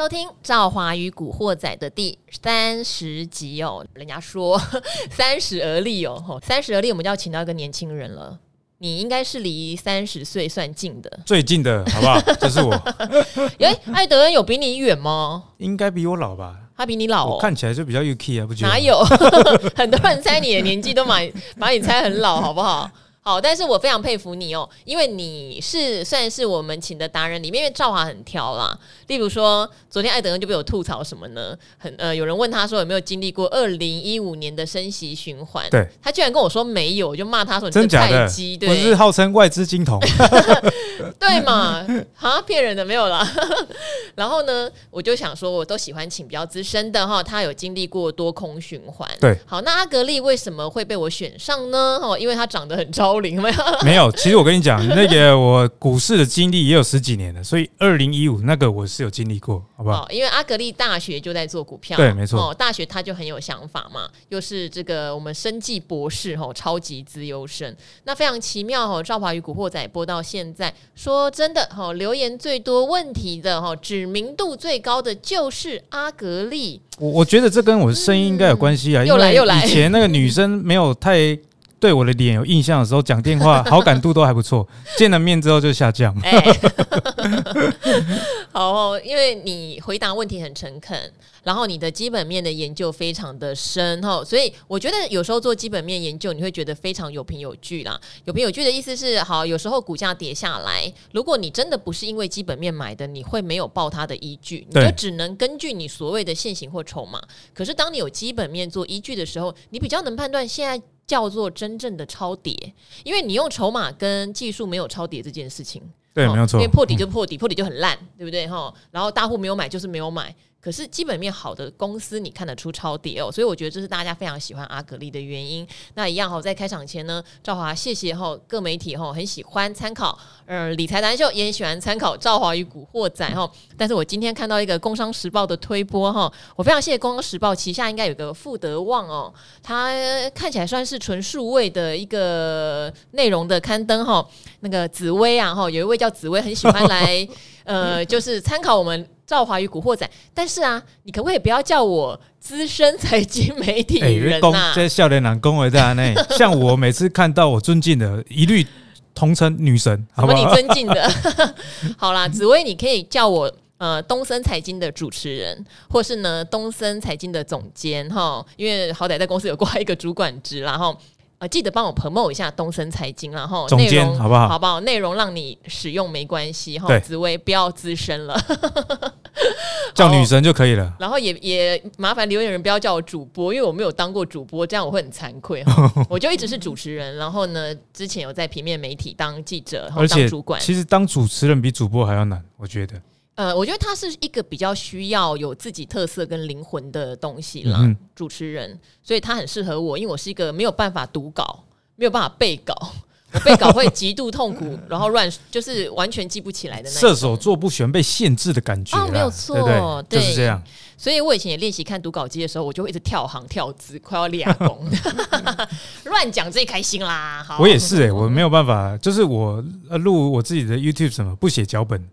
收听《赵华与古惑仔》的第三十集哦。人家说 三十而立哦，三十而立，我们就要请到一个年轻人了。你应该是离三十岁算近的，最近的好不好？这是我。哎，艾德恩有比你远吗？应该比我老吧？他比你老哦，看起来就比较 UK 啊，不觉得？哪有？很多人猜你的年纪都把把你猜很老，好不好？好，但是我非常佩服你哦，因为你是算是我们请的达人里面，因为赵华很挑啦。例如说，昨天艾德恩就被我吐槽什么呢？很呃，有人问他说有没有经历过二零一五年的升息循环？对，他居然跟我说没有，我就骂他说你是菜鸡，对，我是号称外资金童，对嘛？啊，骗人的没有啦。然后呢，我就想说，我都喜欢请比较资深的哈，他有经历过多空循环。对，好，那阿格力为什么会被我选上呢？哦，因为他长得很超。没有，其实我跟你讲，那个我股市的经历也有十几年了，所以二零一五那个我是有经历过，好不好？因为阿格力大学就在做股票，对，没错。哦，大学他就很有想法嘛，又是这个我们生计博士，吼，超级资优生。那非常奇妙，哦，赵华与古惑仔播到现在，说真的，哦，留言最多问题的，吼，知名度最高的就是阿格力。我我觉得这跟我的声音应该有关系啊，又来又来，以前那个女生没有太。对我的脸有印象的时候，讲电话好感度都还不错，见了面之后就下降。欸、好、哦，因为你回答问题很诚恳，然后你的基本面的研究非常的深哈，所以我觉得有时候做基本面研究，你会觉得非常有凭有据啦。有凭有据的意思是，好，有时候股价跌下来，如果你真的不是因为基本面买的，你会没有报它的依据，你就只能根据你所谓的现行或筹码。可是当你有基本面做依据的时候，你比较能判断现在。叫做真正的超跌，因为你用筹码跟技术没有超跌这件事情，对，没有错，因为破底就破底，破底就很烂，对不对哈？然后大户没有买就是没有买。可是基本面好的公司，你看得出超跌哦，所以我觉得这是大家非常喜欢阿格力的原因。那一样哈，在开场前呢，赵华谢谢哈各媒体哈很喜欢参考，呃，理财达人秀也很喜欢参考赵华与古惑仔哈。但是我今天看到一个工商时报的推播哈，我非常谢谢工商时报旗下应该有个富德旺哦，它看起来算是纯数位的一个内容的刊登哈。那个紫薇啊哈，有一位叫紫薇很喜欢来呃，就是参考我们。赵华与古惑仔，但是啊，你可不可以不要叫我资深财经媒体人呐、啊？这笑脸男恭维在内，像我每次看到我尊敬的，一律同称女神，好不好？什么你尊敬的？好啦，紫薇，你可以叫我呃东森财经的主持人，或是呢东森财经的总监哈，因为好歹在公司有挂一个主管职，然后。呃，记得帮我 promote 一下东森财经，然后内容好不好？好不好？内容让你使用没关系哈。紫薇不要资深了，叫女神就可以了。然后也也麻烦留言人不要叫我主播，因为我没有当过主播，这样我会很惭愧。我就一直是主持人，然后呢，之前有在平面媒体当记者，然后当主管。其实当主持人比主播还要难，我觉得。呃，我觉得他是一个比较需要有自己特色跟灵魂的东西啦，嗯、主持人，所以他很适合我，因为我是一个没有办法读稿、没有办法背稿，我背稿会极度痛苦，然后乱就是完全记不起来的。射手座不喜欢被限制的感觉啊，没有错，对，对，对，就是这样。所以我以前也练习看读稿机的时候，我就会一直跳行跳字，快要练功，乱讲最开心啦。好，我也是哎、欸，我没有办法，就是我录我自己的 YouTube 什么不写脚本。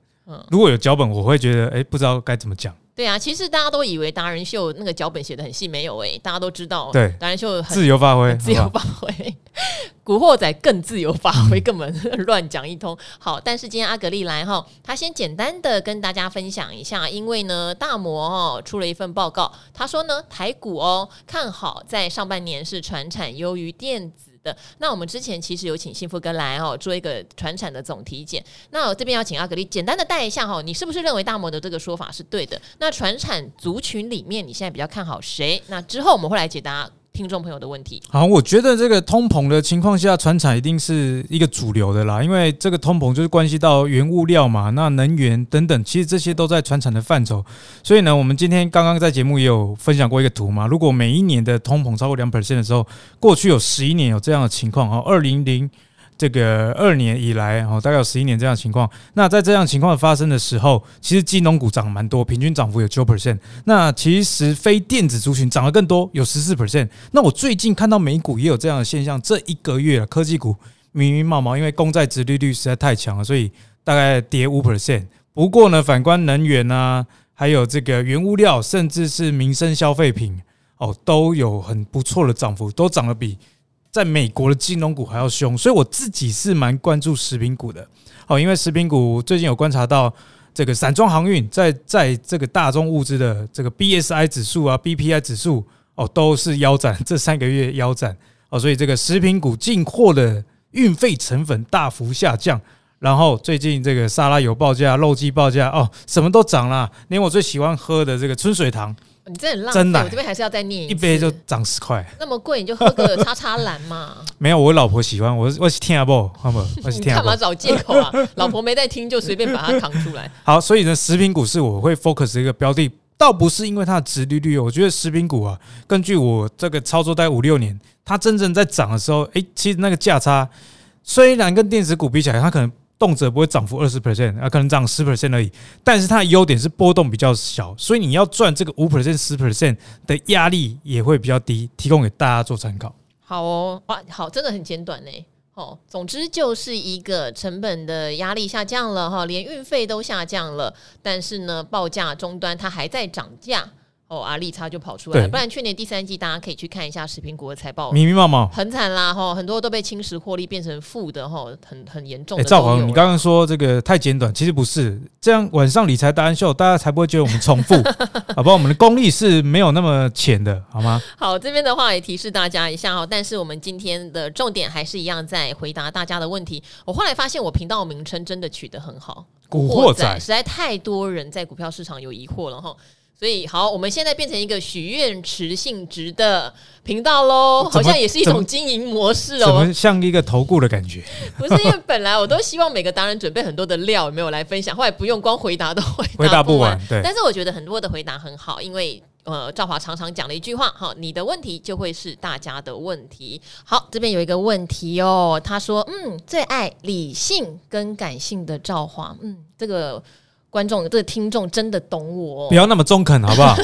如果有脚本，我会觉得哎、欸，不知道该怎么讲。对啊，其实大家都以为达人秀那个脚本写的很细，没有哎、欸，大家都知道。对，达人秀自由发挥，自由发挥。古惑仔更自由发挥，根本乱讲一通。好，但是今天阿格力来哈，他先简单的跟大家分享一下，因为呢，大摩哦出了一份报告，他说呢，台股哦看好，在上半年是传产优于电子。的那我们之前其实有请幸福哥来哦做一个传产的总体检，那我这边要请阿格丽简单的带一下哈，你是不是认为大摩的这个说法是对的？那传产族群里面，你现在比较看好谁？那之后我们会来解答。听众朋友的问题，好，我觉得这个通膨的情况下，船产一定是一个主流的啦，因为这个通膨就是关系到原物料嘛，那能源等等，其实这些都在船产的范畴。所以呢，我们今天刚刚在节目也有分享过一个图嘛，如果每一年的通膨超过两 percent 的时候，过去有十一年有这样的情况哦，二零零。这个二年以来，哦，大概有十一年这样情况。那在这样情况发生的时候，其实金融股涨蛮多，平均涨幅有九 percent。那其实非电子族群涨得更多，有十四 percent。那我最近看到美股也有这样的现象，这一个月科技股密密冒冒，因为公债殖利率实在太强了，所以大概跌五 percent。不过呢，反观能源啊。还有这个原物料，甚至是民生消费品哦，都有很不错的涨幅，都涨得比在美国的金融股还要凶。所以我自己是蛮关注食品股的哦，因为食品股最近有观察到这个散装航运在在这个大宗物资的这个 BSI 指数啊、BPI 指数哦都是腰斩，这三个月腰斩哦，所以这个食品股进货的运费成本大幅下降。然后最近这个沙拉油报价、肉鸡报价哦，什么都涨了，连我最喜欢喝的这个春水堂，你真的很浪费。我这边还是要再念一杯就涨十块，那么贵你就喝个叉叉蓝嘛。没有，我老婆喜欢，我我是听不，好不？我是听干嘛找借口啊？老婆没在听，就随便把它扛出来。好，所以呢，食品股是我会 focus 一个标的，倒不是因为它的殖利率，我觉得食品股啊，根据我这个操作大概五六年，它真正在涨的时候，诶，其实那个价差虽然跟电子股比起来，它可能。动辄不会涨幅二十 percent，啊，可能涨十 percent 而已。但是它的优点是波动比较小，所以你要赚这个五 percent、十 percent 的压力也会比较低。提供给大家做参考。好哦，哇，好，真的很简短呢。哦，总之就是一个成本的压力下降了哈，连运费都下降了，但是呢，报价终端它还在涨价。哦，阿利差就跑出来了，不然去年第三季大家可以去看一下食品股的财报，密密麻麻，很惨啦哈，很多都被侵蚀获利变成负的哈，很很严重。哎，赵黄，你刚刚说这个太简短，其实不是这样。晚上理财达人秀，大家才不会觉得我们重复，好不好？我们的功力是没有那么浅的，好吗？好，这边的话也提示大家一下哈，但是我们今天的重点还是一样在回答大家的问题。我后来发现我频道名称真的取得很好，古惑仔，实在太多人在股票市场有疑惑了哈。所以好，我们现在变成一个许愿池性质的频道喽，好像也是一种经营模式哦。怎么像一个投顾的感觉？不是，因为本来我都希望每个达人准备很多的料，有没有来分享？后来不用，光回答都回答不完。回答不完。对。但是我觉得很多的回答很好，因为呃，赵华常常讲了一句话哈，你的问题就会是大家的问题。好，这边有一个问题哦，他说嗯，最爱理性跟感性的赵华，嗯，这个。观众，这个听众真的懂我，不要那么中肯，好不好？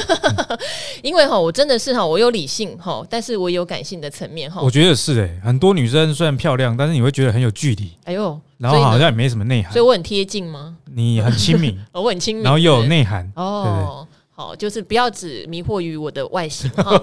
因为哈，我真的是哈，我有理性哈，但是我有感性的层面哈。我觉得是诶，很多女生虽然漂亮，但是你会觉得很有距离。哎呦，然后好像也没什么内涵，所以我很贴近吗？你很亲民，我很亲民，然后又有内涵哦。好，就是不要只迷惑于我的外形哈。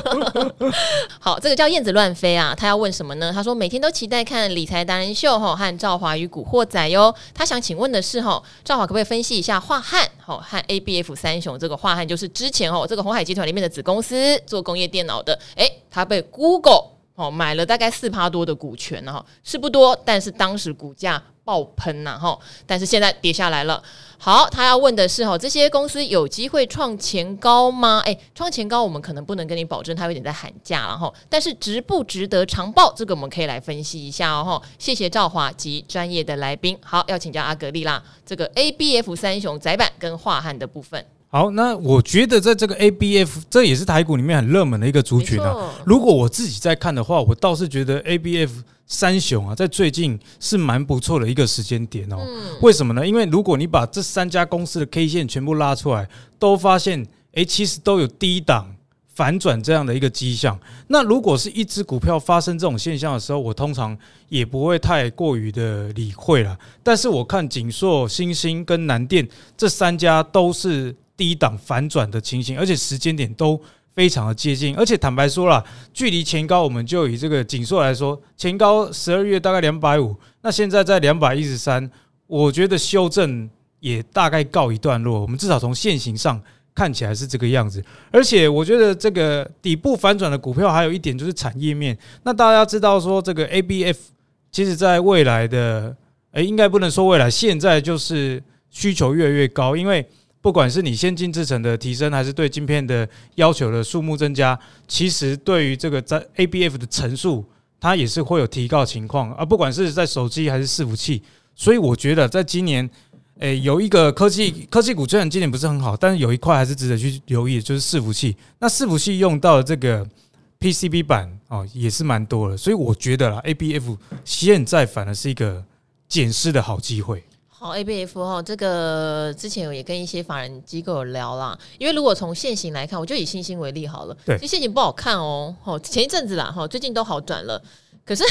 好，这个叫燕子乱飞啊，他要问什么呢？他说每天都期待看理财达人秀哈，和赵华与古惑仔哟。他想请问的是哈，赵华可不可以分析一下华汉哈和 ABF 三雄？这个华汉就是之前哦这个红海集团里面的子公司做工业电脑的，诶，他被 Google 哦买了大概四趴多的股权哈，是不多，但是当时股价。爆喷呐哈，但是现在跌下来了。好，他要问的是哈，这些公司有机会创前高吗？诶，创前高我们可能不能跟你保证，他有点在喊价了哈。但是值不值得长报？这个我们可以来分析一下哦。谢谢赵华及专业的来宾。好，要请教阿格力啦，这个 ABF 三雄窄板跟化汉的部分。好，那我觉得在这个 ABF，这也是台股里面很热门的一个族群啊。如果我自己在看的话，我倒是觉得 ABF。三雄啊，在最近是蛮不错的一个时间点哦。为什么呢？因为如果你把这三家公司的 K 线全部拉出来，都发现，诶，其实都有低档反转这样的一个迹象。那如果是一只股票发生这种现象的时候，我通常也不会太过于的理会了。但是我看景硕、星星跟南电这三家都是低档反转的情形，而且时间点都。非常的接近，而且坦白说了，距离前高，我们就以这个景硕来说，前高十二月大概两百五，那现在在两百一十三，我觉得修正也大概告一段落。我们至少从线型上看起来是这个样子，而且我觉得这个底部反转的股票还有一点就是产业面。那大家知道说这个 ABF，其实在未来的，诶，应该不能说未来，现在就是需求越来越高，因为。不管是你先进制程的提升，还是对晶片的要求的数目增加，其实对于这个在 ABF 的层数，它也是会有提高情况啊。不管是在手机还是伺服器，所以我觉得在今年，诶，有一个科技科技股虽然今年不是很好，但是有一块还是值得去留意，就是伺服器。那伺服器用到的这个 PCB 板哦，也是蛮多的，所以我觉得啦，ABF 现在反而是一个捡尸的好机会。好，A B F 哈，这个之前我也跟一些法人机构有聊啦。因为如果从线型来看，我就以星星为例好了。对，其实线型不好看哦。哦，前一阵子啦，哈，最近都好转了。可是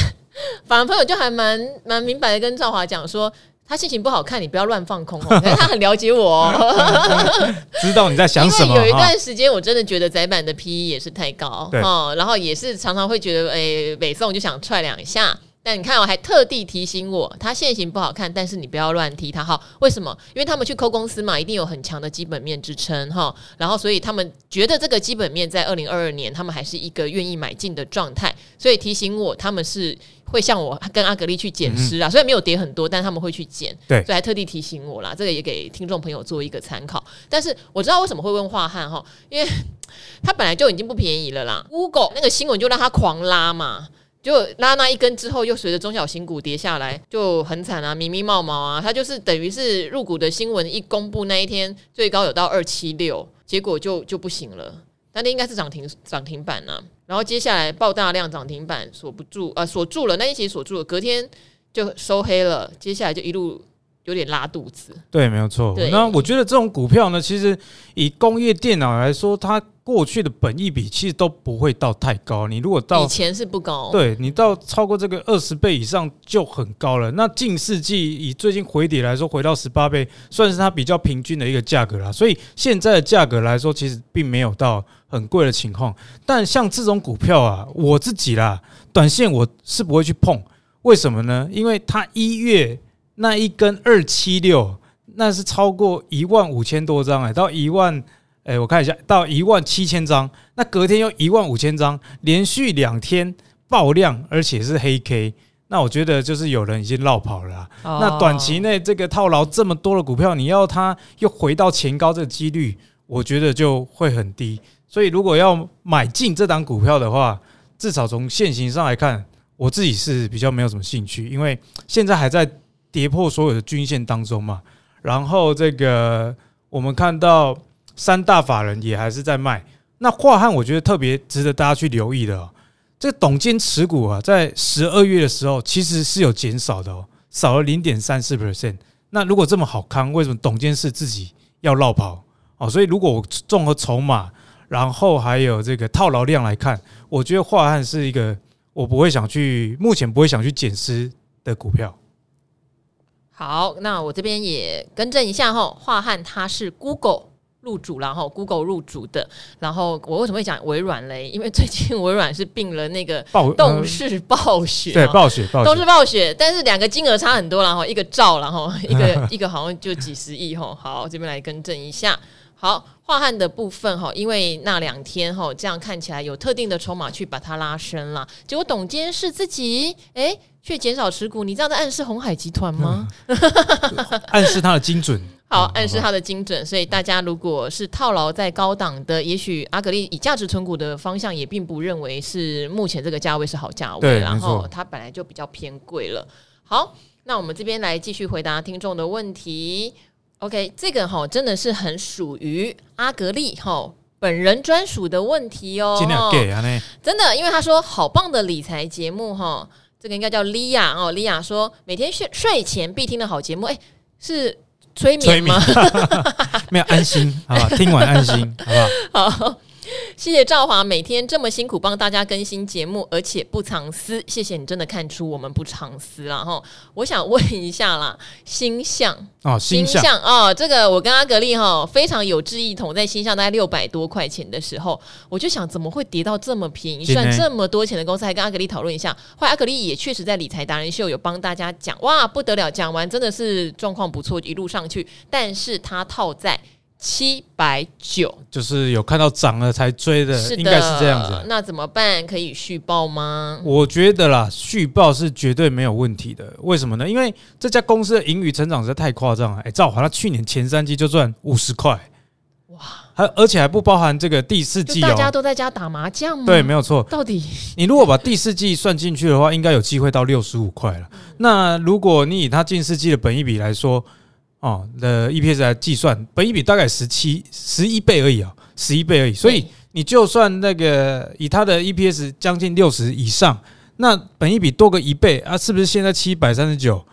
法人朋友就还蛮蛮明白的跟赵华讲说，他心情不好看，你不要乱放空哦。他很了解我，哦，知道你在想什么。有一段时间，我真的觉得窄板的 PE 也是太高，哦，然后也是常常会觉得，哎，北宋就想踹两下。但你看，我还特地提醒我，他线型不好看，但是你不要乱踢他哈。为什么？因为他们去 call 公司嘛，一定有很强的基本面支撑哈。然后，所以他们觉得这个基本面在二零二二年，他们还是一个愿意买进的状态。所以提醒我，他们是会像我跟阿格力去捡尸啊，虽然没有跌很多，但他们会去捡。对，所以还特地提醒我啦。这个也给听众朋友做一个参考。但是我知道为什么会问华汉哈，因为 他本来就已经不便宜了啦。Google 那个新闻就让他狂拉嘛。就拉那一根之后，又随着中小型股跌下来，就很惨啊，迷迷冒冒啊。它就是等于是入股的新闻一公布那一天，最高有到二七六，结果就就不行了。那天应该是涨停涨停板啊。然后接下来爆大量涨停板锁不住啊，锁住了，那一起锁住了，隔天就收黑了。接下来就一路有点拉肚子。对，没有错。那我觉得这种股票呢，其实以工业电脑来说，它。过去的本益比其实都不会到太高，你如果到以前是不高，对你到超过这个二十倍以上就很高了。那近世纪以最近回底来说，回到十八倍，算是它比较平均的一个价格啦。所以现在的价格来说，其实并没有到很贵的情况。但像这种股票啊，我自己啦，短线我是不会去碰。为什么呢？因为它一月那一根二七六，那是超过一万五千多张哎，到一万。哎，我看一下，到一万七千张，那隔天又一万五千张，连续两天爆量，而且是黑 K，那我觉得就是有人已经绕跑了。哦、那短期内这个套牢这么多的股票，你要它又回到前高，这个几率我觉得就会很低。所以如果要买进这档股票的话，至少从现行上来看，我自己是比较没有什么兴趣，因为现在还在跌破所有的均线当中嘛。然后这个我们看到。三大法人也还是在卖。那华汉我觉得特别值得大家去留意的哦，这个董监持股啊，在十二月的时候其实是有减少的哦，少了零点三四 percent。那如果这么好康，为什么董监事自己要落跑哦？所以如果我综合筹码，然后还有这个套牢量来看，我觉得华汉是一个我不会想去，目前不会想去减持的股票。好，那我这边也更正一下哈，华汉它是 Google。入主，然后 Google 入主的，然后我为什么会讲微软嘞？因为最近微软是并了那个动视暴雪，对暴雪，动视暴雪，但是两个金额差很多，然后一个兆，然后一个 一个好像就几十亿吼。好，这边来更正一下。好，樺汉的部分哈，因为那两天哈，这样看起来有特定的筹码去把它拉升了，结果董监事自己哎却减少持股，你这样在暗示红海集团吗？暗示它的精准。好，暗示它的精准，所以大家如果是套牢在高档的，也许阿格力以价值存股的方向，也并不认为是目前这个价位是好价位，然后它本来就比较偏贵了。好，那我们这边来继续回答听众的问题。OK，这个哈真的是很属于阿格力哈本人专属的问题哦。真的，因为他说好棒的理财节目哈，这个应该叫莉亚哦。莉亚说每天睡睡前必听的好节目，哎，是。催眠吗？没有安心，好吧，听完安心，好不好？好。谢谢赵华每天这么辛苦帮大家更新节目，而且不藏私。谢谢你真的看出我们不藏私了哈。我想问一下啦，星象哦，星象哦，这个我跟阿格力哈非常有志一同，在星象大概六百多块钱的时候，我就想怎么会跌到这么便宜，赚这么多钱的公司，还跟阿格力讨论一下。后来阿格力也确实在理财达人秀有帮大家讲，哇，不得了，讲完真的是状况不错，一路上去，但是他套在。七百九，就是有看到涨了才追的，应该是这样子。那怎么办？可以续报吗？我觉得啦，续报是绝对没有问题的。为什么呢？因为这家公司的盈余成长实在太夸张了。哎，赵华他去年前三季就赚五十块，哇！还而且还不包含这个第四季，大家都在家打麻将吗？对，没有错。到底你如果把第四季算进去的话，应该有机会到六十五块了。那如果你以他近四季的本益比来说，哦的 EPS 来计算，本一比大概十七十一倍而已啊，十一倍而已。所以你就算那个以它的 EPS 将近六十以上，那本一比多个一倍啊，是不是现在七百三十九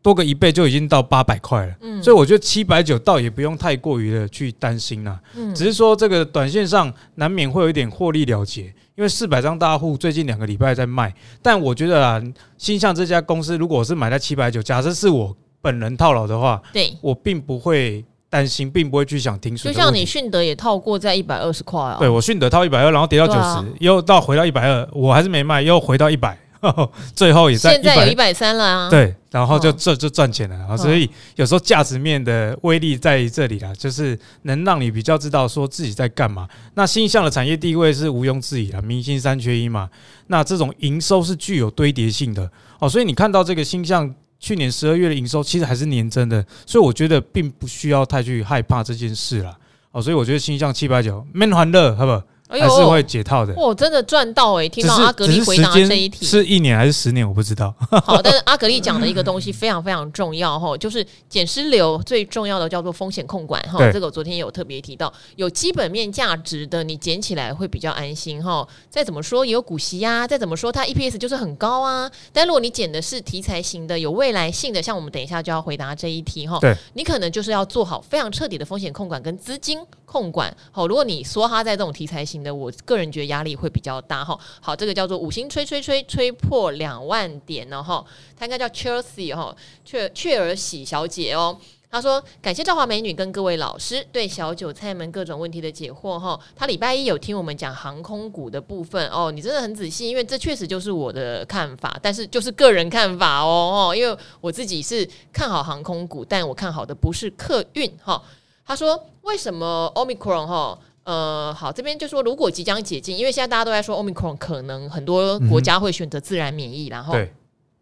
多个一倍就已经到八百块了？嗯，所以我觉得七百九倒也不用太过于的去担心了。嗯，只是说这个短线上难免会有一点获利了结，因为四百张大户最近两个礼拜在卖。但我觉得啊，星象这家公司如果我是买在七百九，假设是我。本人套牢的话，对。我并不会担心，并不会去想停损。就像你迅德也套过在一百二十块啊，对我迅德套一百二，然后跌到九十、啊，又到回到一百二，我还是没卖，又回到一百。最后也在现在有一百三了啊，对，然后就这就赚钱了啊，所以有时候价值面的威力在于这里啦，就是能让你比较知道说自己在干嘛。那星象的产业地位是毋庸置疑的，明星三缺一嘛，那这种营收是具有堆叠性的。哦，所以你看到这个星象去年十二月的营收其实还是年增的，所以我觉得并不需要太去害怕这件事了哦，所以我觉得新向七百九闷欢乐，好不好？还是会解套的，我、哦，真的赚到哎、欸！听到阿格力回答这一题，是一年还是十年，我不知道。好，但是阿格力讲的一个东西非常非常重要哈，就是减失流最重要的叫做风险控管哈。这个我昨天有特别提到，有基本面价值的你捡起来会比较安心哈。再怎么说也有股息呀，再怎么说它 EPS 就是很高啊。但如果你捡的是题材型的、有未来性的，像我们等一下就要回答这一题哈。对，你可能就是要做好非常彻底的风险控管跟资金控管。好，如果你说他在这种题材型的，我个人觉得压力会比较大哈。好，这个叫做五星吹吹吹吹破两万点了哈。他应该叫 Chelsea 哈，雀雀儿喜小姐哦。他说感谢赵华美女跟各位老师对小韭菜们各种问题的解惑哈。他礼拜一有听我们讲航空股的部分哦，你真的很仔细，因为这确实就是我的看法，但是就是个人看法哦哦，因为我自己是看好航空股，但我看好的不是客运哈。他说为什么 Omicron 哈？呃，好，这边就说，如果即将解禁，因为现在大家都在说 Omicron 可能很多国家会选择自然免疫，嗯、然后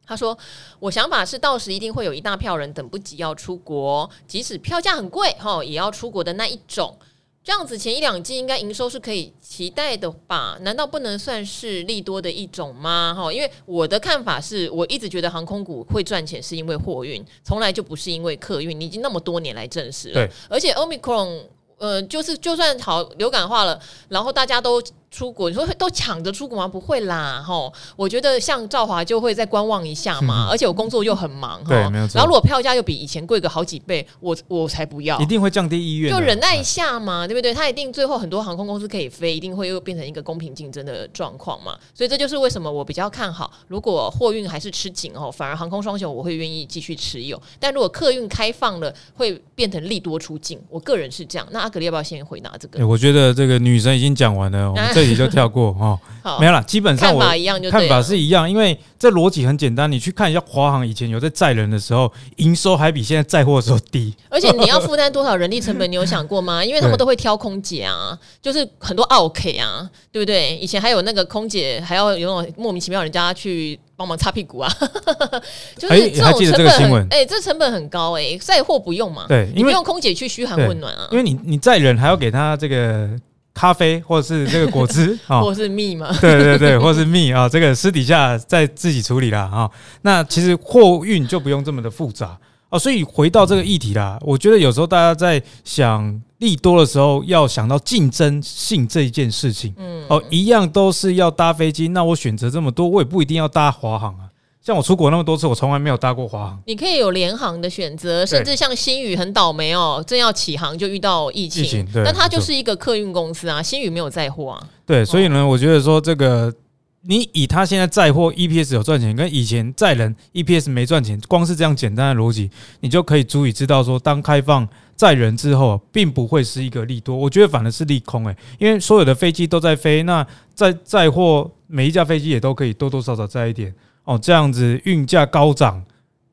他说，我想法是到时一定会有一大票人等不及要出国，即使票价很贵，哈，也要出国的那一种。这样子前一两季应该营收是可以期待的吧？难道不能算是利多的一种吗？哈，因为我的看法是我一直觉得航空股会赚钱是因为货运，从来就不是因为客运，你已经那么多年来证实了。对，而且 Omicron。呃，就是就算好流感化了，然后大家都。出国，你说都抢着出国吗？不会啦，吼！我觉得像赵华就会再观望一下嘛，嗯、而且我工作又很忙，对，没有。然后如果票价又比以前贵个好几倍，我我才不要，一定会降低意愿，就忍耐一下嘛，对不对？他一定最后很多航空公司可以飞，一定会又变成一个公平竞争的状况嘛。所以这就是为什么我比较看好，如果货运还是吃紧哦，反而航空双雄我会愿意继续持有。但如果客运开放了，会变成利多出境，我个人是这样。那阿格力要不要先回答这个？欸、我觉得这个女生已经讲完了。这里就跳过哈，哦、没有了。基本上我看法一样，就看法是一样，因为这逻辑很简单。你去看一下华航以前有在载人的时候，营收还比现在载货的时候低。而且你要负担多少人力成本，你有想过吗？因为他们都会挑空姐啊，就是很多奥客啊，对不对？以前还有那个空姐还要有那种莫名其妙人家去帮忙擦屁股啊，就是这种成本很，哎、欸，这成本很高哎、欸，载货不用嘛，对，你不用空姐去嘘寒问暖啊，因为你你载人还要给他这个。咖啡或者是这个果汁啊，或是蜜嘛？对对对，或是蜜啊，这个私底下再自己处理啦啊。那其实货运就不用这么的复杂啊。所以回到这个议题啦，我觉得有时候大家在想利多的时候，要想到竞争性这一件事情。嗯，哦，一样都是要搭飞机，那我选择这么多，我也不一定要搭华航啊。像我出国那么多次，我从来没有搭过华航。你可以有联航的选择，甚至像新宇很倒霉哦，正要起航就遇到疫情。疫情，对，但它就是一个客运公司啊，新宇没有载货啊。对，所以呢，我觉得说这个，你以它现在载货 EPS 有赚钱，跟以前载人 EPS 没赚钱，光是这样简单的逻辑，你就可以足以知道说，当开放载人之后，并不会是一个利多，我觉得反而是利空诶，因为所有的飞机都在飞，那载载货每一架飞机也都可以多多少少载一点。哦，这样子运价高涨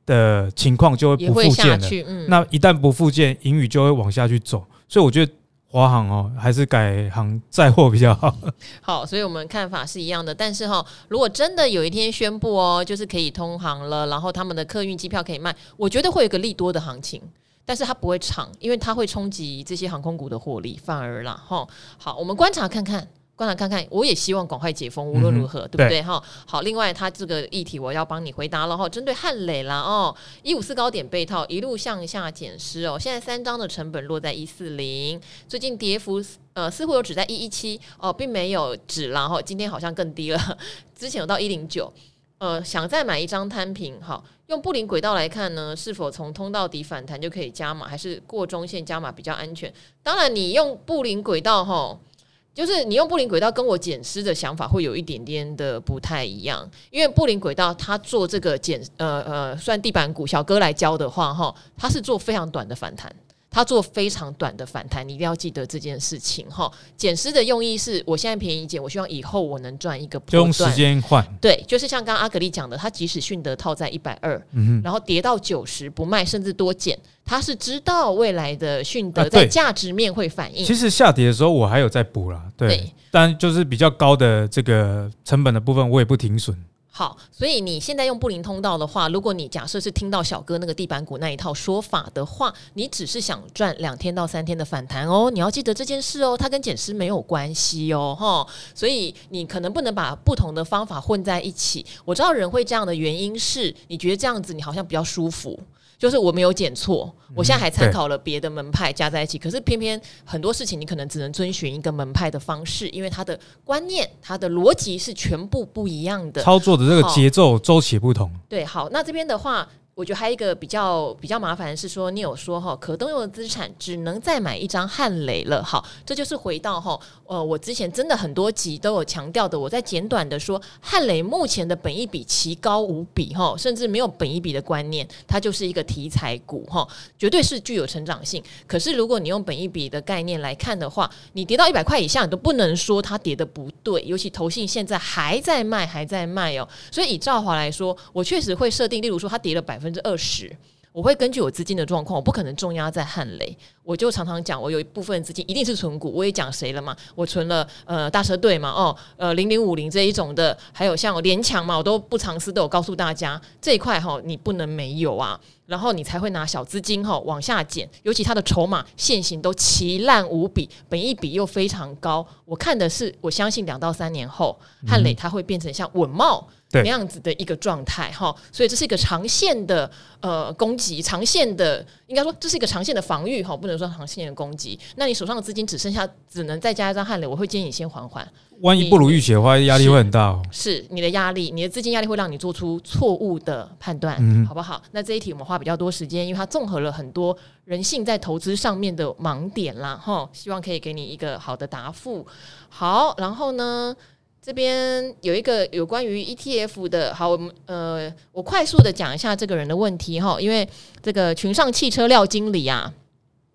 的情况就会不复见了。嗯、那一旦不复见，盈余就会往下去走。所以我觉得华航哦，还是改行载货比较好。好，所以我们看法是一样的。但是哈、哦，如果真的有一天宣布哦，就是可以通航了，然后他们的客运机票可以卖，我觉得会有一个利多的行情，但是它不会长，因为它会冲击这些航空股的获利，反而啦哈。好，我们观察看看。观察看看，我也希望赶快解封，无论如何，嗯、对不对？哈，好。另外，他这个议题我要帮你回答了哈。针对汉磊啦哦，一五四高点被套，一路向下减失哦。现在三张的成本落在一四零，最近跌幅呃似乎有止在一一七哦，并没有止，然后今天好像更低了，之前有到一零九。呃，想再买一张摊平，好，用布林轨道来看呢，是否从通道底反弹就可以加码，还是过中线加码比较安全？当然，你用布林轨道哈。就是你用布林轨道跟我检视的想法会有一点点的不太一样，因为布林轨道它做这个减呃呃算地板股，小哥来教的话哈，它是做非常短的反弹。他做非常短的反弹，你一定要记得这件事情哈。减失的用意是我现在便宜减，我希望以后我能赚一个波段。用时间换。对，就是像刚刚阿格力讲的，他即使迅德套在一百二，然后跌到九十不卖，甚至多减，他是知道未来的迅德在价值面会反应。其实下跌的时候我还有在补啦，对，对，但就是比较高的这个成本的部分，我也不停损。好，所以你现在用布林通道的话，如果你假设是听到小哥那个地板股那一套说法的话，你只是想赚两天到三天的反弹哦，你要记得这件事哦，它跟减湿没有关系哦，哈，所以你可能不能把不同的方法混在一起。我知道人会这样的原因是你觉得这样子你好像比较舒服。就是我没有减错，我现在还参考了别的门派加在一起，可是偏偏很多事情你可能只能遵循一个门派的方式，因为它的观念、它的逻辑是全部不一样的，操作的这个节奏周期不同。对，好，那这边的话。我觉得还有一个比较比较麻烦的是说，你有说哈，可动用的资产只能再买一张汉雷了。好，这就是回到哈，呃，我之前真的很多集都有强调的，我在简短的说，汉雷目前的本益比奇高无比哈，甚至没有本益比的观念，它就是一个题材股哈，绝对是具有成长性。可是如果你用本益比的概念来看的话，你跌到一百块以下，你都不能说它跌得不对，尤其投信现在还在卖，还在卖哦。所以以兆华来说，我确实会设定，例如说它跌了百分。百分之二十，我会根据我资金的状况，我不可能重压在汉雷。我就常常讲，我有一部分资金一定是存股。我也讲谁了嘛？我存了呃大车队嘛，哦呃零零五零这一种的，还有像联强嘛，我都不藏私，都有告诉大家这一块哈，你不能没有啊。然后你才会拿小资金哈往下减，尤其它的筹码现行都奇烂无比，本一比又非常高。我看的是，我相信两到三年后汉磊它会变成像稳懋。那样子的一个状态哈，所以这是一个长线的呃攻击，长线的应该说这是一个长线的防御哈，不能说长线的攻击。那你手上的资金只剩下只能再加一张汉雷，我会建议你先缓缓。万一不如预期的话，压力会很大哦。是你的压力，你的资金压力会让你做出错误的判断，嗯，好不好？那这一题我们花比较多时间，因为它综合了很多人性在投资上面的盲点啦哈，希望可以给你一个好的答复。好，然后呢？这边有一个有关于 ETF 的，好，我们呃，我快速的讲一下这个人的问题哈，因为这个群上汽车廖经理啊，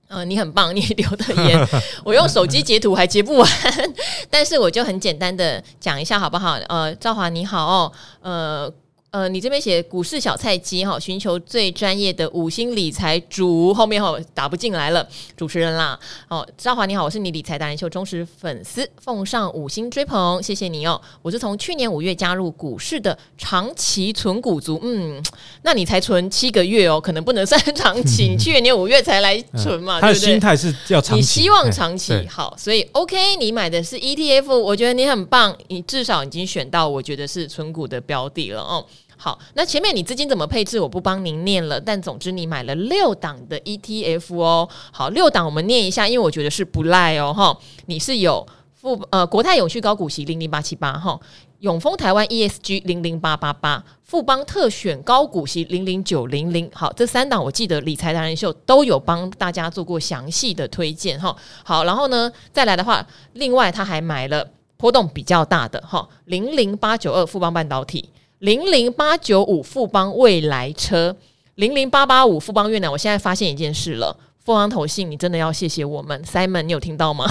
呃，你很棒，你留的言，我用手机截图还截不完，但是我就很简单的讲一下好不好？呃，赵华你好哦，呃。呃，你这边写股市小菜鸡哈，寻求最专业的五星理财主，后面哈打不进来了，主持人啦。哦，赵华你好，我是你理财达人秀忠实粉丝，奉上五星追捧，谢谢你哦。我是从去年五月加入股市的长期存股族，嗯，那你才存七个月哦，可能不能算长期，你去年五月才来存嘛，对不对？他的心态是要长期，你希望长期好，所以 OK，你买的是 ETF，我觉得你很棒，你至少已经选到我觉得是存股的标的了哦。好，那前面你资金怎么配置，我不帮您念了。但总之你买了六档的 ETF 哦。好，六档我们念一下，因为我觉得是不赖哦哈。你是有富呃国泰永续高股息零零八七八哈，永丰台湾 ESG 零零八八八，富邦特选高股息零零九零零。好，这三档我记得理财达人秀都有帮大家做过详细的推荐哈。好，然后呢再来的话，另外他还买了波动比较大的哈零零八九二富邦半导体。零零八九五富邦未来车，零零八八五富邦越南。我现在发现一件事了，富邦投信，你真的要谢谢我们，Simon，你有听到吗？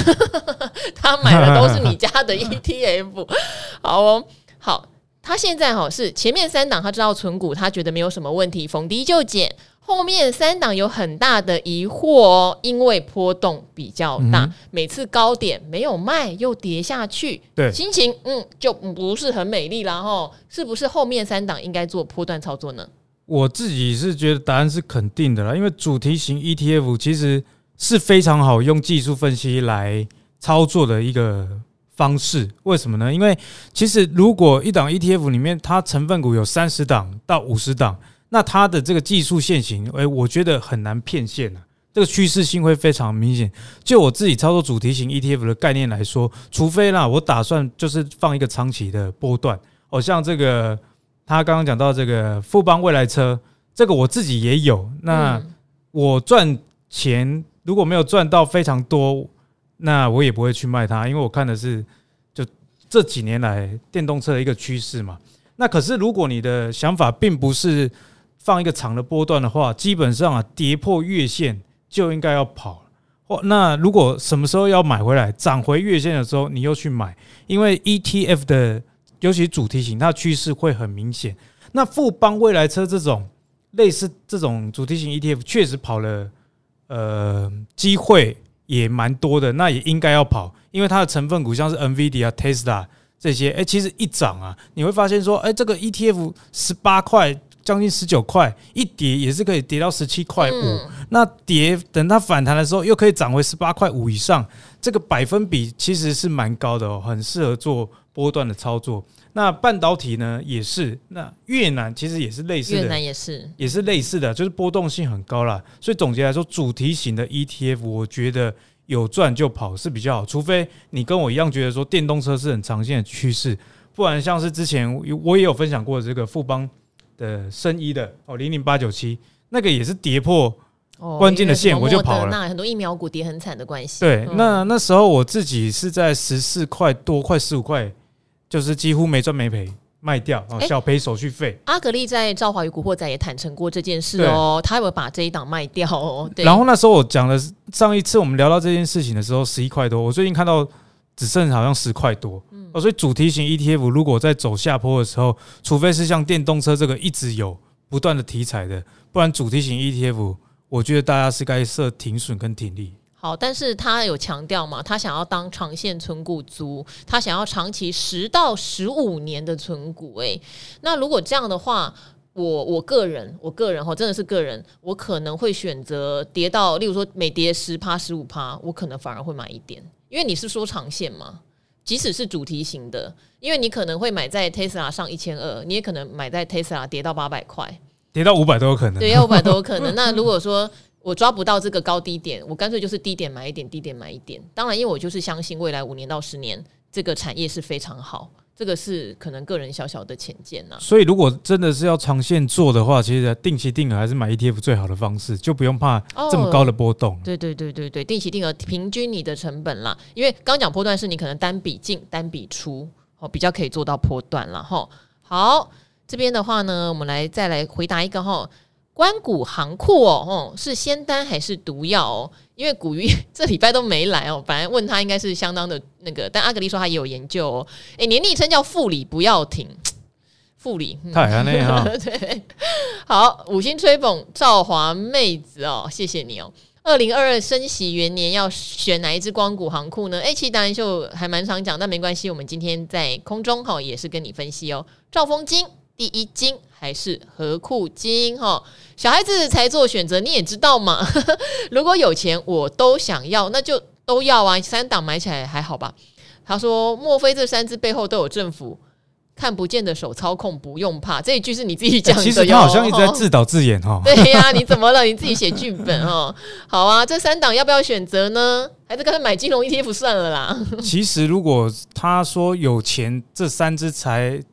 他买的都是你家的 ETF，好哦，好，他现在哈是前面三档他知道存股，他觉得没有什么问题，逢低就减。后面三档有很大的疑惑哦，因为波动比较大，嗯、每次高点没有卖又跌下去，对，心情嗯就不是很美丽了哈。是不是后面三档应该做波段操作呢？我自己是觉得答案是肯定的啦，因为主题型 ETF 其实是非常好用技术分析来操作的一个方式。为什么呢？因为其实如果一档 ETF 里面它成分股有三十档到五十档。那它的这个技术线型，诶，我觉得很难骗线啊。这个趋势性会非常明显。就我自己操作主题型 ETF 的概念来说，除非啦，我打算就是放一个长期的波段。哦，像这个他刚刚讲到这个富邦未来车，这个我自己也有。那我赚钱如果没有赚到非常多，那我也不会去卖它，因为我看的是就这几年来电动车的一个趋势嘛。那可是如果你的想法并不是放一个长的波段的话，基本上啊跌破月线就应该要跑。或那如果什么时候要买回来涨回月线的时候，你又去买，因为 ETF 的尤其主题型，它趋势会很明显。那富邦未来车这种类似这种主题型 ETF 确实跑了，呃，机会也蛮多的，那也应该要跑，因为它的成分股像是 NVIDIA、Tesla 这些，哎，其实一涨啊，你会发现说，哎，这个 ETF 十八块，将近十九块，一跌也是可以跌到十七块五，那跌等它反弹的时候，又可以涨回十八块五以上，这个百分比其实是蛮高的哦，很适合做波段的操作。那半导体呢也是，那越南其实也是类似的，越南也是，也是类似的，就是波动性很高啦。所以总结来说，主题型的 ETF，我觉得有赚就跑是比较好，除非你跟我一样觉得说电动车是很常见的趋势，不然像是之前我也有分享过这个富邦的生医的哦零零八九七，那个也是跌破关键的线我就跑了。那很多疫苗股跌很惨的关系。对，那那时候我自己是在十四块多，快十五块。就是几乎没赚没赔，卖掉哦，小赔手续费。阿格力在《赵华与古惑仔》也坦诚过这件事哦，他有把这一档卖掉哦。然后那时候我讲的上一次我们聊到这件事情的时候，十一块多，我最近看到只剩好像十块多嗯哦。所以主题型 ETF 如果在走下坡的时候，除非是像电动车这个一直有不断的题材的，不然主题型 ETF，我觉得大家是该设停损跟停利。好，但是他有强调嘛，他想要当长线存股族，他想要长期十到十五年的存股。诶，那如果这样的话，我我个人，我个人哈，真的是个人，我可能会选择跌到，例如说每跌十趴、十五趴，我可能反而会买一点，因为你是说长线嘛，即使是主题型的，因为你可能会买在 Tesla 上一千二，你也可能买在 Tesla 跌到八百块，跌到五百都有可能，对，要五百都有可能。那如果说我抓不到这个高低点，我干脆就是低点买一点，低点买一点。当然，因为我就是相信未来五年到十年这个产业是非常好，这个是可能个人小小的浅见呐。所以，如果真的是要长线做的话，其实定期定额还是买 ETF 最好的方式，就不用怕这么高的波动。对对对对对，定期定额平均你的成本啦。因为刚讲波段是你可能单笔进单笔出，哦，比较可以做到波段了哈。好，这边的话呢，我们来再来回答一个哈。官股行库哦，哦，是仙丹还是毒药哦？因为古鱼 这礼拜都没来哦，本来问他应该是相当的那个，但阿格力说他也有研究哦。诶、欸，你的昵称叫副理不要停，副理太安内哈。对，好，五星吹捧赵华妹子哦，谢谢你哦。二零二二升息元年要选哪一支光谷行库呢？诶，其实答案就还蛮常讲，但没关系，我们今天在空中哈也是跟你分析哦。赵丰金。第一金还是何库金哈？小孩子才做选择，你也知道嘛。如果有钱，我都想要，那就都要啊。三档买起来还好吧？他说：“莫非这三只背后都有政府看不见的手操控？不用怕。”这一句是你自己讲的。其实他好像一直在自导 自演哈。对呀，你怎么了？你自己写剧本哈？好啊，这三档要不要选择呢？还是干脆买金融 ETF 算了啦。其实如果他说有钱，这三只才。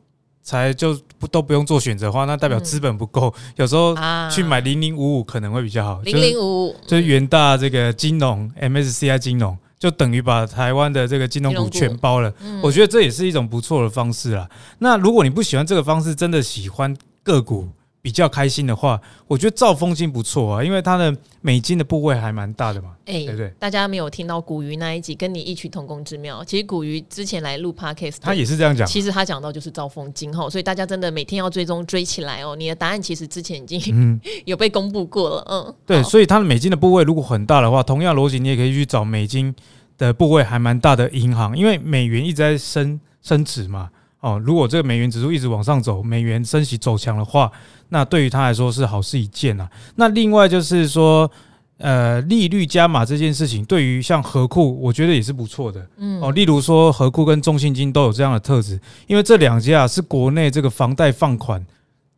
才就不都不用做选择的话，那代表资本不够。嗯、有时候去买零零五五可能会比较好。零零五五就是元大这个金融 MSCI 金融，就等于把台湾的这个金融股全包了。我觉得这也是一种不错的方式啦。那如果你不喜欢这个方式，真的喜欢个股。比较开心的话，我觉得兆丰金不错啊，因为它的美金的部位还蛮大的嘛。哎、欸，对不对？大家没有听到古鱼那一集，跟你异曲同工之妙。其实古鱼之前来录 Podcast，他也是这样讲。其实他讲到就是兆丰金哈，所以大家真的每天要追踪追起来哦。你的答案其实之前已经、嗯、有被公布过了，嗯，对。所以它的美金的部位如果很大的话，同样逻辑你也可以去找美金的部位还蛮大的银行，因为美元一直在升升值嘛。哦，如果这个美元指数一直往上走，美元升息走强的话，那对于他来说是好事一件啊。那另外就是说，呃，利率加码这件事情，对于像和库，我觉得也是不错的。嗯，哦，例如说和库跟中信金都有这样的特质，因为这两家是国内这个房贷放款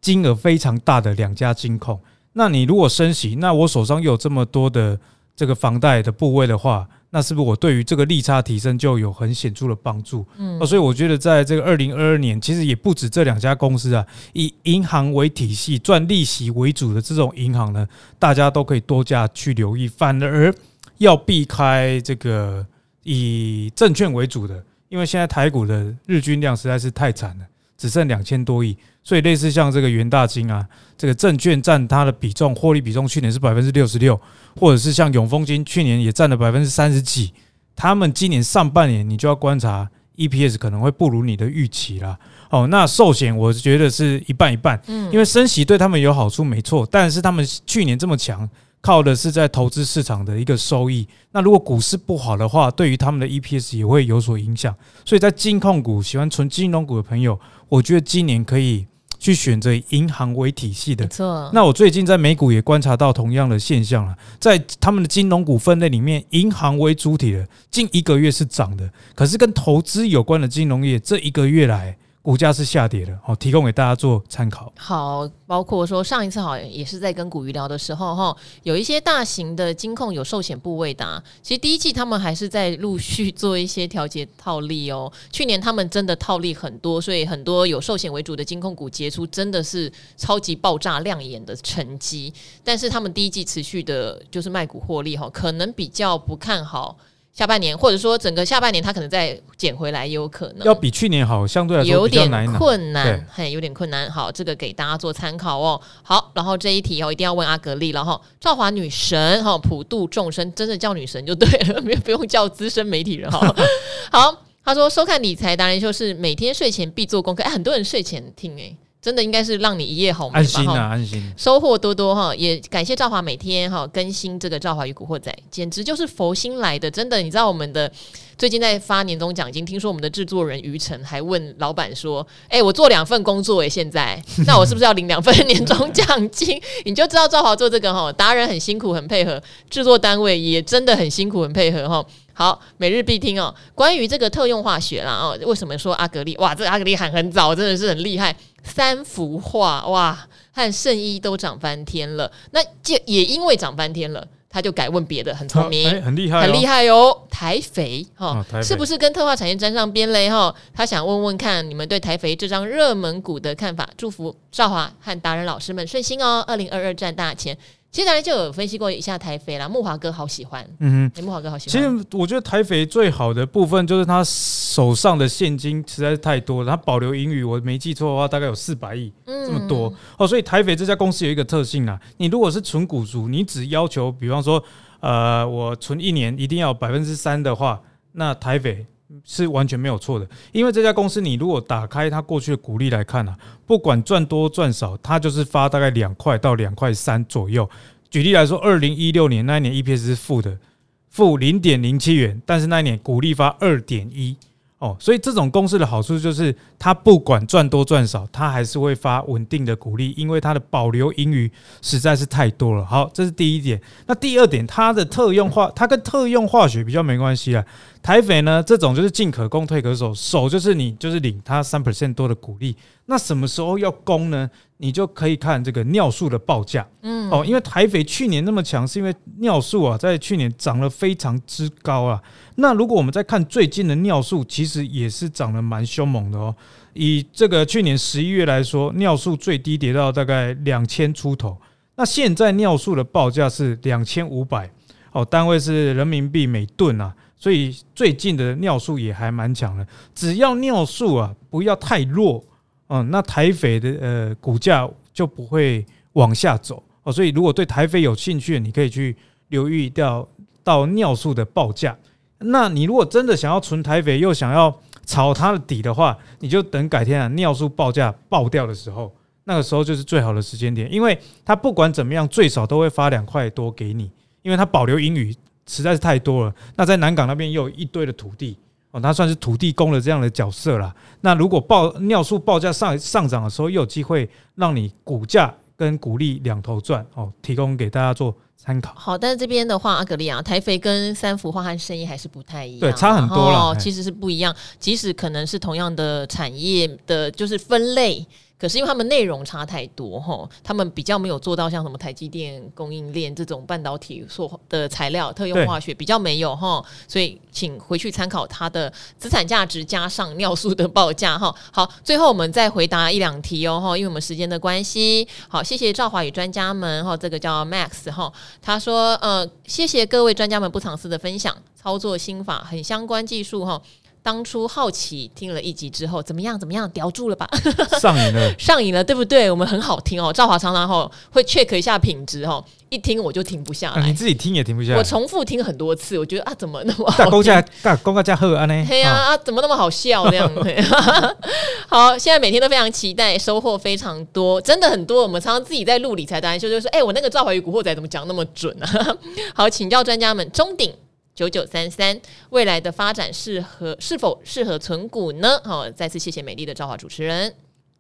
金额非常大的两家金控。那你如果升息，那我手上有这么多的这个房贷的部位的话。那是不是我对于这个利差提升就有很显著的帮助？嗯，所以我觉得在这个二零二二年，其实也不止这两家公司啊，以银行为体系赚利息为主的这种银行呢，大家都可以多加去留意，反而要避开这个以证券为主的，因为现在台股的日均量实在是太惨了，只剩两千多亿，所以类似像这个元大金啊，这个证券占它的比重，获利比重去年是百分之六十六，或者是像永丰金去年也占了百分之三十几，他们今年上半年你就要观察 EPS 可能会不如你的预期啦。哦，那寿险我觉得是一半一半，嗯，因为升息对他们有好处没错，但是他们去年这么强。靠的是在投资市场的一个收益。那如果股市不好的话，对于他们的 EPS 也会有所影响。所以在金控股喜欢纯金融股的朋友，我觉得今年可以去选择银行为体系的。没错。那我最近在美股也观察到同样的现象了，在他们的金融股分类里面，银行为主体的近一个月是涨的，可是跟投资有关的金融业这一个月来。股价是下跌的，好，提供给大家做参考。好，包括说上一次好也是在跟股鱼聊的时候，哈，有一些大型的金控有寿险部位的，其实第一季他们还是在陆续做一些调节套利哦。去年他们真的套利很多，所以很多有寿险为主的金控股结出真的是超级爆炸亮眼的成绩。但是他们第一季持续的就是卖股获利哈，可能比较不看好。下半年，或者说整个下半年，它可能再捡回来也有可能。要比去年好，相对来说有点困难，嘿，有点困难。好，这个给大家做参考哦。好，然后这一题哦，一定要问阿格力了哈。赵华女神哈，普度众生，真的叫女神就对了，没有不用叫资深媒体人哈。好，他说收看理财达人秀是每天睡前必做功课，哎，很多人睡前听哎。真的应该是让你一夜好眠吧？安心啊，安心，收获多多哈，也感谢赵华每天哈更新这个赵华与古惑仔，简直就是佛心来的。真的，你知道我们的最近在发年终奖金，听说我们的制作人于晨还问老板说：“哎、欸，我做两份工作哎，现在 那我是不是要领两份年终奖金？” 你就知道赵华做这个哈达人很辛苦，很配合，制作单位也真的很辛苦，很配合哈。好，每日必听哦。关于这个特用化学啦哦，为什么说阿格力？哇，这个阿格力喊很早，真的是很厉害。三幅画哇，和圣衣都涨翻天了。那就也因为涨翻天了，他就改问别的，很聪明，很厉害，很厉害哦。台肥哈，是不是跟特化产业沾上边嘞？哈，他想问问看你们对台肥这张热门股的看法。祝福赵华和达人老师们顺心哦。二零二二赚大钱。接下来就有分析过一下台肥啦，木华哥好喜欢，嗯哼，木华哥好喜欢。其实我觉得台肥最好的部分就是他手上的现金实在是太多了，他保留盈余，我没记错的话，大概有四百亿，这么多哦。所以台肥这家公司有一个特性啊，你如果是纯股族，你只要求，比方说，呃，我存一年一定要百分之三的话，那台肥。是完全没有错的，因为这家公司，你如果打开它过去的股利来看啊，不管赚多赚少，它就是发大概两块到两块三左右。举例来说，二零一六年那一年 EPS 是负的，负零点零七元，但是那一年股利发二点一。哦，所以这种公司的好处就是，它不管赚多赚少，它还是会发稳定的股利，因为它的保留盈余实在是太多了。好，这是第一点。那第二点，它的特用化，它跟特用化学比较没关系啊。台肥呢，这种就是进可攻退可守，守就是你就是领他三 percent 多的股利。那什么时候要攻呢？你就可以看这个尿素的报价。嗯，哦，因为台肥去年那么强，是因为尿素啊，在去年涨了非常之高啊。那如果我们再看最近的尿素，其实也是涨得蛮凶猛的哦。以这个去年十一月来说，尿素最低跌到大概两千出头。那现在尿素的报价是两千五百，哦，单位是人民币每吨啊。所以最近的尿素也还蛮强的，只要尿素啊不要太弱，嗯，那台肥的呃股价就不会往下走哦。所以如果对台肥有兴趣，你可以去留意掉到尿素的报价。那你如果真的想要存台肥，又想要炒它的底的话，你就等改天啊尿素报价爆掉的时候，那个时候就是最好的时间点，因为它不管怎么样，最少都会发两块多给你，因为它保留盈余。实在是太多了。那在南港那边又有一堆的土地哦，它算是土地公的这样的角色啦。那如果报尿素报价上上涨的时候，又有机会让你股价跟股利两头赚哦，提供给大家做参考。好，但是这边的话，阿格利亚，台肥跟三福化和生意还是不太一样，对，差很多了。其实是不一样，即使可能是同样的产业的，就是分类。可是因为他们内容差太多哈，他们比较没有做到像什么台积电供应链这种半导体所的材料特用化学比较没有哈，所以请回去参考它的资产价值加上尿素的报价哈。好，最后我们再回答一两题哦哈，因为我们时间的关系。好，谢谢赵华宇专家们哈，这个叫 Max 哈，他说呃，谢谢各位专家们不藏私的分享，操作心法很相关技术哈。当初好奇听了一集之后，怎么样？怎么样？叼住了吧？上瘾了，上瘾了，对不对？我们很好听哦。赵华常常吼会 check 一下品质哦，一听我就停不下来。啊、你自己听也停不下来。我重复听很多次，我觉得啊，怎么那么好？大公家大公家加贺安呢？对呀，啊，怎么那么好笑这样？好，现在每天都非常期待，收获非常多，真的很多。我们常常自己在录理财达人秀，就说：“哎、欸，我那个赵华与古惑仔怎么讲那么准啊？”好，请教专家们，中鼎。九九三三，未来的发展适合是否适合存股呢？好，再次谢谢美丽的赵华主持人。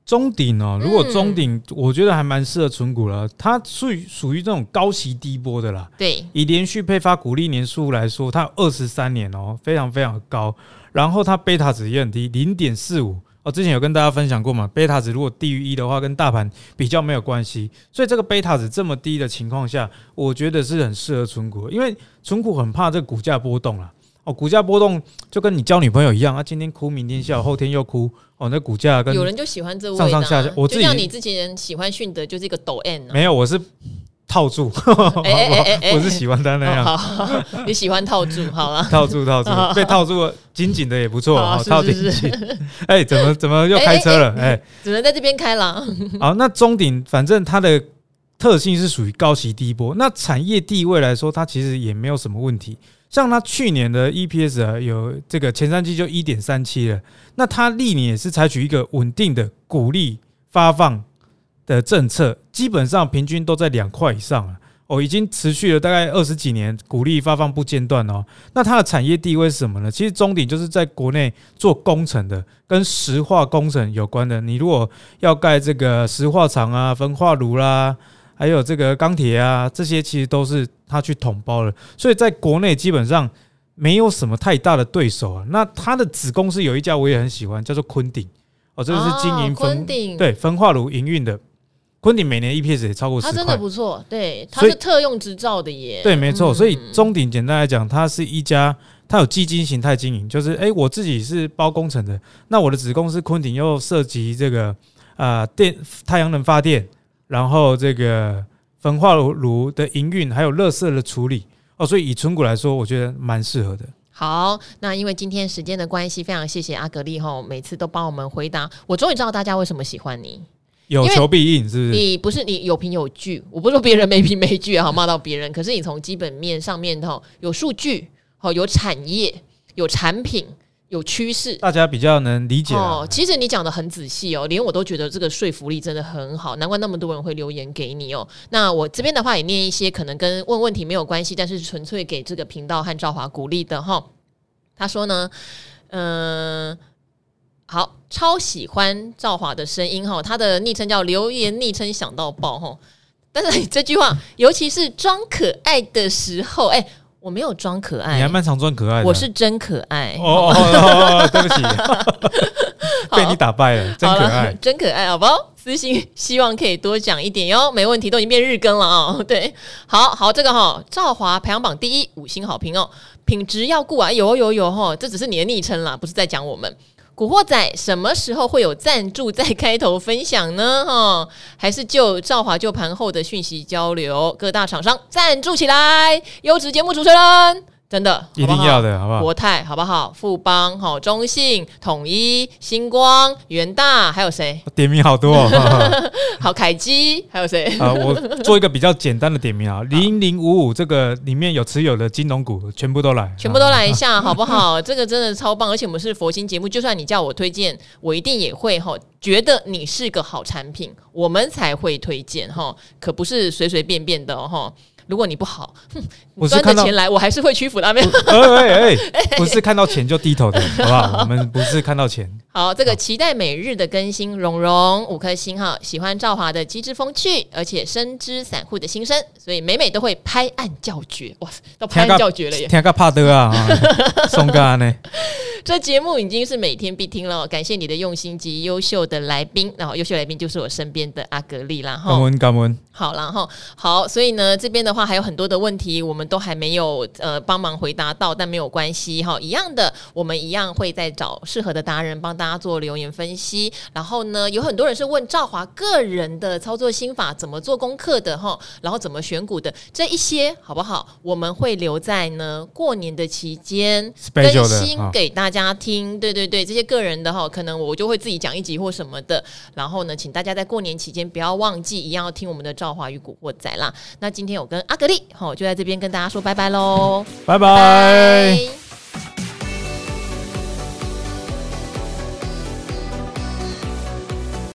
中鼎哦，如果中鼎，我觉得还蛮适合存股了。它属于属于这种高息低波的啦。对，以连续配发股利年数来说，它有二十三年哦，非常非常高。然后它贝塔值也很低，零点四五。我之前有跟大家分享过嘛，贝塔值如果低于一的话，跟大盘比较没有关系。所以这个贝塔值这么低的情况下，我觉得是很适合存股，因为存股很怕这个股价波动啦。哦，股价波动就跟你交女朋友一样啊，今天哭，明天笑，后天又哭。哦，那股价跟有人就喜欢这上上下下，我自己像你之前喜欢迅德就是一个抖 N，没有，我是。套住，哎哎哎，我是喜欢他那样。好，你喜欢套住，好了，套住套住，被套住了，紧紧的也不错，套紧紧。哎，怎么怎么又开车了？哎，只能在这边开了。好，那中鼎反正它的特性是属于高息低波，那产业地位来说，它其实也没有什么问题。像它去年的 EPS 啊，有这个前三季就一点三七了，那它历年也是采取一个稳定的鼓励发放。的政策基本上平均都在两块以上了哦，已经持续了大概二十几年，股利发放不间断哦。那它的产业地位是什么呢？其实中鼎就是在国内做工程的，跟石化工程有关的。你如果要盖这个石化厂啊、焚化炉啦，还有这个钢铁啊，这些其实都是他去统包了。所以在国内基本上没有什么太大的对手啊。那它的子公司有一家我也很喜欢，叫做昆鼎哦，这个是经营焚对焚化炉营运的。昆鼎每年 EPS 也超过十块，它真的不错，对，它是特用执照的耶。对，没错。所以中鼎简单来讲，它是一家，它有基金形态经营，就是哎、欸，我自己是包工程的，那我的子公司昆鼎又涉及这个啊、呃、电太阳能发电，然后这个焚化炉的营运，还有垃圾的处理哦，所以以纯股来说，我觉得蛮适合的。好，那因为今天时间的关系，非常谢谢阿格力哈，每次都帮我们回答，我终于知道大家为什么喜欢你。有求必应，是不是？你不是你有凭有据，我不是说别人没凭没据啊，好骂到别人。可是你从基本面上面哈，有数据，好有产业，有产品，有趋势，大家比较能理解哦。其实你讲的很仔细哦，连我都觉得这个说服力真的很好，难怪那么多人会留言给你哦。那我这边的话也念一些可能跟问问题没有关系，但是纯粹给这个频道和赵华鼓励的哈。他说呢，嗯、呃。好，超喜欢赵华的声音哈，他的昵称叫留言昵称想到爆哈。但是这句话，尤其是装可爱的时候，哎、欸，我没有装可爱，你还蛮常装可爱的，我是真可爱。哦，哦，哦，哦，对不起，被你打败了，真可爱，真可爱，好不好？私信希望可以多讲一点哟，没问题，都已经变日更了啊、哦。对，好好，这个哈，赵华排行榜第一，五星好评哦，品质要顾啊，有有有哈，这只是你的昵称啦，不是在讲我们。古惑仔什么时候会有赞助在开头分享呢？哈，还是就赵华就盘后的讯息交流，各大厂商赞助起来，优质节目主持人。真的？一定要的，好不好？国泰好不好？富邦好，中信、统一、星光、元大，还有谁？点名好多，哦，好凯基，还有谁？啊，我做一个比较简单的点名啊，零零五五这个里面有持有的金融股，全部都来，全部都来一下，好不好？这个真的超棒，而且我们是佛心节目，就算你叫我推荐，我一定也会哈，觉得你是个好产品，我们才会推荐哈，可不是随随便便的哈。如果你不好，哼，你赚的钱来，我还是会屈服那边。哎 哎，不是看到钱就低头的，好不好？我们不是看到钱。好，这个期待每日的更新，蓉蓉五颗星哈，喜欢赵华的机智风趣，而且深知散户的心声，所以每每都会拍案叫绝。哇，都拍案叫绝了耶！听个怕的啊，松干呢？这节目已经是每天必听了，感谢你的用心及优秀的来宾，然后优秀来宾就是我身边的阿格丽啦。哈，感恩感恩。好，然后好，所以呢，这边的话还有很多的问题，我们都还没有呃帮忙回答到，但没有关系哈，一样的，我们一样会再找适合的达人帮大家做留言分析。然后呢，有很多人是问赵华个人的操作心法，怎么做功课的哈，然后怎么选股的这一些好不好？我们会留在呢过年的期间更新给大家听。对对对，这些个人的哈，可能我就会自己讲一集或什么的。然后呢，请大家在过年期间不要忘记，一样要听我们的。赵华与古惑仔啦，那今天我跟阿格力，好，就在这边跟大家说拜拜喽，拜拜。